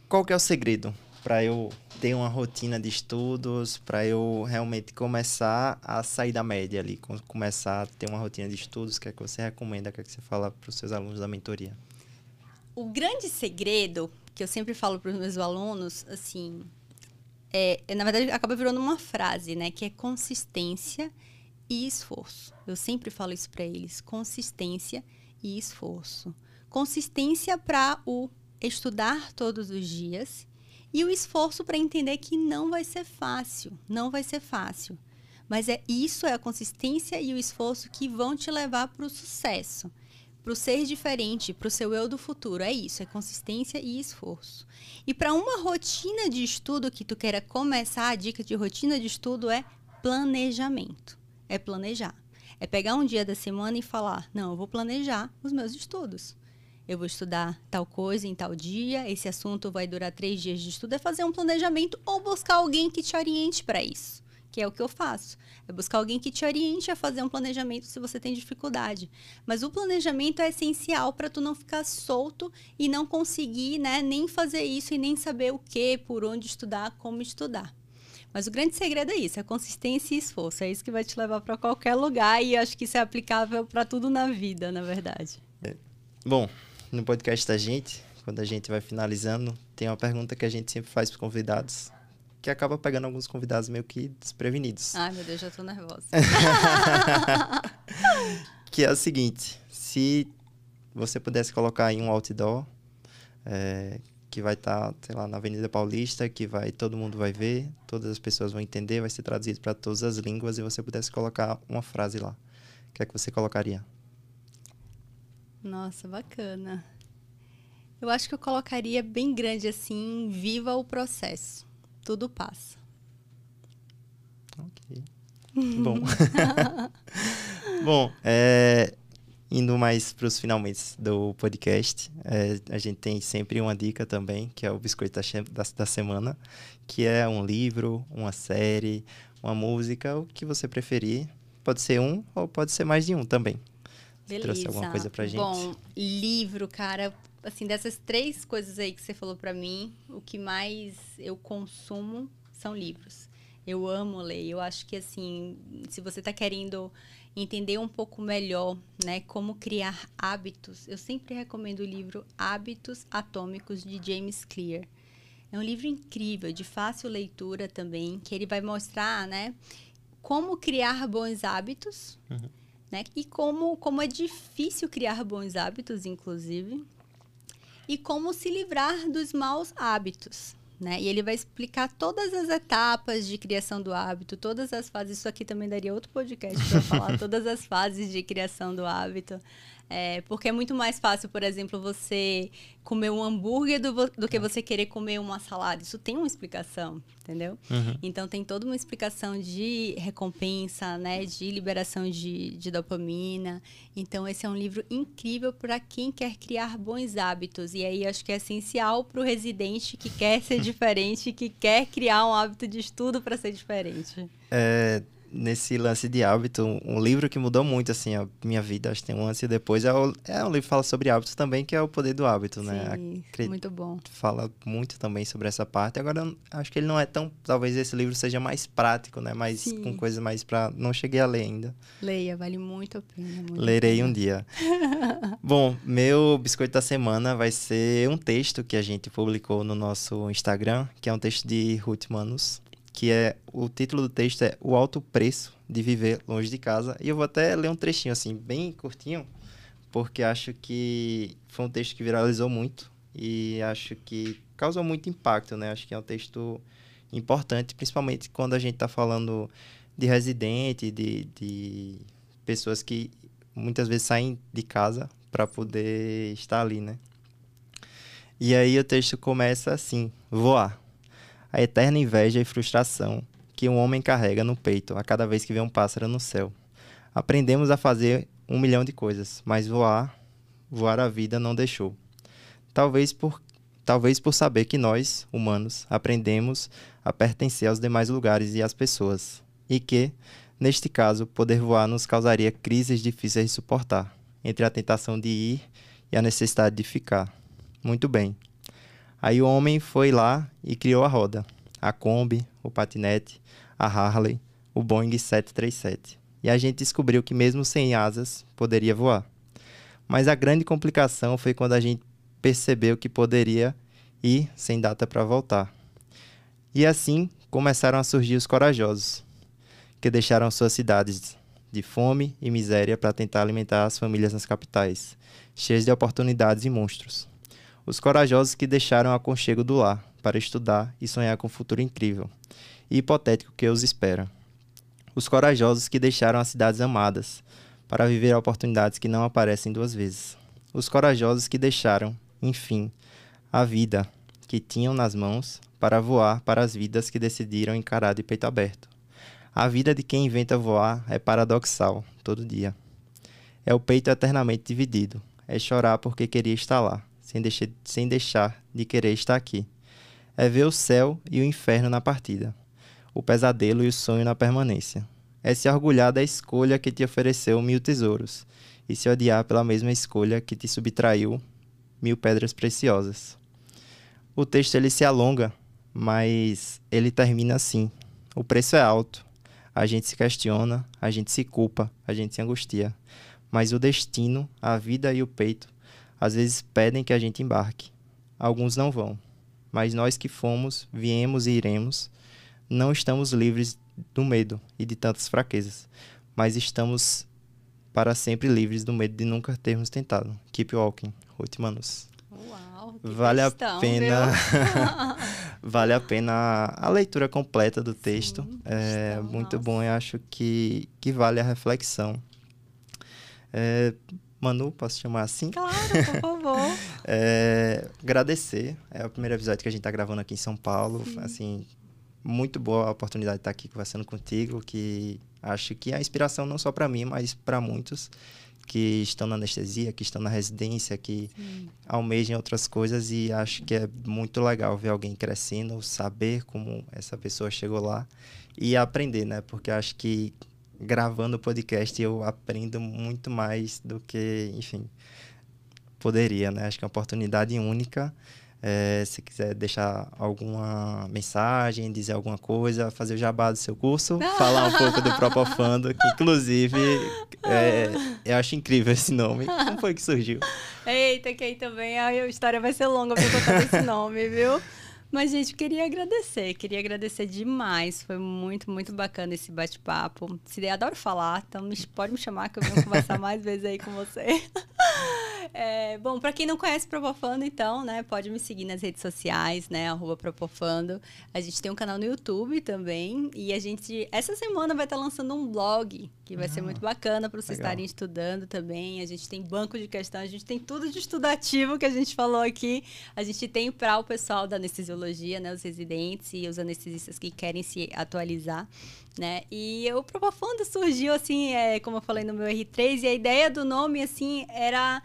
qual que é o segredo para eu ter uma rotina de estudos, para eu realmente começar a sair da média ali, começar a ter uma rotina de estudos, o que é que você recomenda, o que é que você fala para os seus alunos da mentoria? O grande segredo que eu sempre falo para os meus alunos, assim, é, é, na verdade acaba virando uma frase, né, que é consistência e esforço. Eu sempre falo isso para eles, consistência e esforço. Consistência para o estudar todos os dias e o esforço para entender que não vai ser fácil, não vai ser fácil. Mas é isso é a consistência e o esforço que vão te levar para o sucesso, para o ser diferente, para o seu eu do futuro. É isso, é consistência e esforço. E para uma rotina de estudo que tu queira começar, a dica de rotina de estudo é planejamento. É planejar. É pegar um dia da semana e falar: "Não, eu vou planejar os meus estudos" eu vou estudar tal coisa em tal dia, esse assunto vai durar três dias de estudo, é fazer um planejamento ou buscar alguém que te oriente para isso, que é o que eu faço. É buscar alguém que te oriente a fazer um planejamento se você tem dificuldade. Mas o planejamento é essencial para tu não ficar solto e não conseguir, né, nem fazer isso e nem saber o que, por onde estudar, como estudar. Mas o grande segredo é isso, é consistência e esforço. É isso que vai te levar para qualquer lugar e acho que isso é aplicável para tudo na vida, na verdade. Bom, no podcast da gente, quando a gente vai finalizando, tem uma pergunta que a gente sempre faz para os convidados, que acaba pegando alguns convidados meio que desprevenidos. Ai, meu Deus, já tô nervosa. (laughs) que é o seguinte, se você pudesse colocar em um outdoor é, que vai estar, tá, sei lá, na Avenida Paulista, que vai todo mundo vai ver, todas as pessoas vão entender, vai ser traduzido para todas as línguas e você pudesse colocar uma frase lá, o que é que você colocaria? Nossa, bacana. Eu acho que eu colocaria bem grande assim, viva o processo. Tudo passa. Ok. Bom. (laughs) Bom, é, indo mais para os finalmente do podcast, é, a gente tem sempre uma dica também, que é o Biscoito da, da Semana, que é um livro, uma série, uma música, o que você preferir. Pode ser um ou pode ser mais de um também. Beleza. Trouxe alguma coisa pra gente? Bom, livro, cara, assim, dessas três coisas aí que você falou para mim, o que mais eu consumo são livros. Eu amo ler. Eu acho que assim, se você está querendo entender um pouco melhor, né, como criar hábitos, eu sempre recomendo o livro Hábitos Atômicos de James Clear. É um livro incrível, de fácil leitura também, que ele vai mostrar, né, como criar bons hábitos, uhum. Né, e como, como é difícil criar bons hábitos, inclusive, e como se livrar dos maus hábitos. Né? E ele vai explicar todas as etapas de criação do hábito, todas as fases. Isso aqui também daria outro podcast para falar (laughs) todas as fases de criação do hábito. É, porque é muito mais fácil, por exemplo, você comer um hambúrguer do, do que você querer comer uma salada. Isso tem uma explicação, entendeu? Uhum. Então tem toda uma explicação de recompensa, né? De liberação de, de dopamina. Então esse é um livro incrível para quem quer criar bons hábitos. E aí acho que é essencial para o residente que quer ser (laughs) diferente, que quer criar um hábito de estudo para ser diferente. É, nesse lance de hábito, um livro que mudou muito, assim, a minha vida, acho que tem um antes e depois, é, o, é um livro que fala sobre hábitos também, que é o poder do hábito, né? Sim, Acred... muito bom. Fala muito também sobre essa parte. Agora, acho que ele não é tão, talvez esse livro seja mais prático, né? Mais, Sim. com coisas mais para não cheguei a ler ainda. Leia, vale muito a pena. Muito Lerei pena. um dia. (laughs) bom, meu biscoito da semana vai ser um texto que a gente publicou no nosso Instagram, que é um texto de Ruth Manus que é o título do texto é O Alto Preço de Viver Longe de Casa. E eu vou até ler um trechinho assim, bem curtinho, porque acho que foi um texto que viralizou muito e acho que causou muito impacto, né? Acho que é um texto importante, principalmente quando a gente está falando de residente, de, de pessoas que muitas vezes saem de casa para poder estar ali, né? E aí o texto começa assim: voar a eterna inveja e frustração que um homem carrega no peito a cada vez que vê um pássaro no céu. Aprendemos a fazer um milhão de coisas, mas voar, voar a vida não deixou. Talvez por, talvez por saber que nós, humanos, aprendemos a pertencer aos demais lugares e às pessoas, e que, neste caso, poder voar nos causaria crises difíceis de suportar, entre a tentação de ir e a necessidade de ficar. Muito bem. Aí o homem foi lá e criou a roda, a Kombi, o patinete, a Harley, o Boeing 737. E a gente descobriu que mesmo sem asas poderia voar. Mas a grande complicação foi quando a gente percebeu que poderia ir sem data para voltar. E assim começaram a surgir os corajosos, que deixaram suas cidades de fome e miséria para tentar alimentar as famílias nas capitais, cheias de oportunidades e monstros os corajosos que deixaram o aconchego do lar para estudar e sonhar com um futuro incrível e hipotético que os espera. Os corajosos que deixaram as cidades amadas para viver oportunidades que não aparecem duas vezes. Os corajosos que deixaram, enfim, a vida que tinham nas mãos para voar para as vidas que decidiram encarar de peito aberto. A vida de quem inventa voar é paradoxal, todo dia. É o peito eternamente dividido. É chorar porque queria estar lá sem deixar, sem deixar de querer estar aqui. É ver o céu e o inferno na partida, o pesadelo e o sonho na permanência. É se orgulhar da escolha que te ofereceu mil tesouros e se odiar pela mesma escolha que te subtraiu mil pedras preciosas. O texto ele se alonga, mas ele termina assim: o preço é alto. A gente se questiona, a gente se culpa, a gente se angustia. Mas o destino, a vida e o peito às vezes pedem que a gente embarque. Alguns não vão. Mas nós que fomos, viemos e iremos, não estamos livres do medo e de tantas fraquezas, mas estamos para sempre livres do medo de nunca termos tentado. Keep walking, Ruth Manus. Uau, vale questão, a pena (laughs) vale a pena a leitura completa do texto Sim, é questão, muito nossa. bom eu acho que que vale a reflexão é, Manu, posso chamar assim? Claro, por (laughs) favor. é, agradecer. É o primeiro episódio que a gente está gravando aqui em São Paulo. Sim. Assim, muito boa a oportunidade de estar aqui conversando contigo, que acho que é inspiração não só para mim, mas para muitos que estão na anestesia, que estão na residência, que Sim. almejam outras coisas e acho que é muito legal ver alguém crescendo, saber como essa pessoa chegou lá e aprender, né? Porque acho que gravando o podcast eu aprendo muito mais do que, enfim, poderia, né? Acho que é uma oportunidade única. É, se quiser deixar alguma mensagem, dizer alguma coisa, fazer o jabá do seu curso, (laughs) falar um pouco do Propofando, que inclusive é, eu acho incrível esse nome. Como foi que surgiu? Eita, que aí também a história vai ser longa pra contar esse nome, viu? Mas, gente, queria agradecer, queria agradecer demais. Foi muito, muito bacana esse bate-papo. Se der, adoro falar, então pode me chamar que eu venho conversar (laughs) mais vezes aí com você. (laughs) É, bom, para quem não conhece Propofando, então, né, pode me seguir nas redes sociais, né, arroba Propofando. A gente tem um canal no YouTube também e a gente, essa semana vai estar lançando um blog que vai ah, ser muito bacana para vocês legal. estarem estudando também. A gente tem banco de questão, a gente tem tudo de estudativo que a gente falou aqui. A gente tem para o pessoal da anestesiologia, né, os residentes e os anestesistas que querem se atualizar. Né? E o Propofando surgiu assim, é, como eu falei no meu R3, e a ideia do nome assim era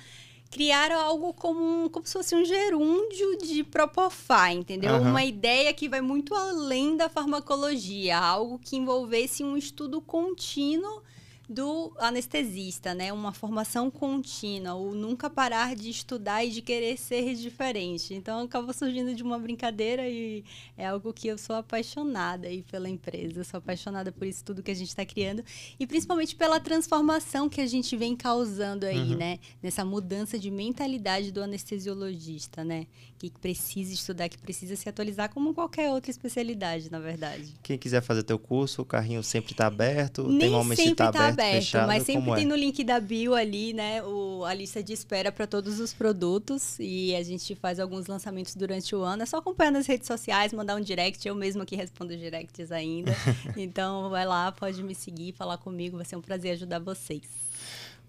criar algo como, como se fosse um gerúndio de Propofar, entendeu? Uhum. Uma ideia que vai muito além da farmacologia, algo que envolvesse um estudo contínuo do anestesista, né? Uma formação contínua, o nunca parar de estudar e de querer ser diferente. Então acabou surgindo de uma brincadeira e é algo que eu sou apaixonada aí pela empresa, eu sou apaixonada por isso tudo que a gente está criando e principalmente pela transformação que a gente vem causando aí, uhum. né? Nessa mudança de mentalidade do anestesiologista, né? Que precisa estudar, que precisa se atualizar como qualquer outra especialidade, na verdade. Quem quiser fazer teu curso, o carrinho sempre está aberto, Nem tem que está aberto aberto, fechado, mas sempre tem é? no link da bio ali, né, o, a lista de espera para todos os produtos e a gente faz alguns lançamentos durante o ano. É só acompanhar nas redes sociais, mandar um direct, eu mesmo aqui respondo directs ainda. (laughs) então vai lá, pode me seguir, falar comigo, vai ser um prazer ajudar vocês.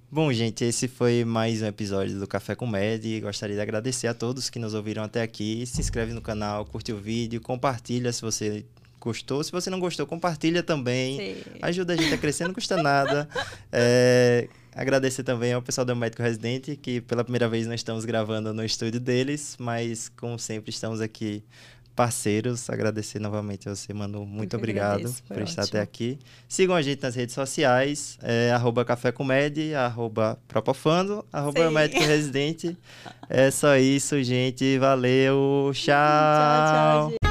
Bom, gente, esse foi mais um episódio do Café com Med. Gostaria de agradecer a todos que nos ouviram até aqui. Se inscreve no canal, curte o vídeo, compartilha se você gostou. Se você não gostou, compartilha também. Sim. Ajuda a gente a crescer, não custa (laughs) nada. É, agradecer também ao pessoal do Médico Residente, que pela primeira vez nós estamos gravando no estúdio deles, mas como sempre estamos aqui parceiros. Agradecer novamente a você, Manu. Muito obrigado agradeço, por estar até aqui. Sigam a gente nas redes sociais, é, arroba Café Comédia, arroba Propofando, arroba Médico Residente. (laughs) É só isso, gente. Valeu. Tchau. tchau, tchau gente.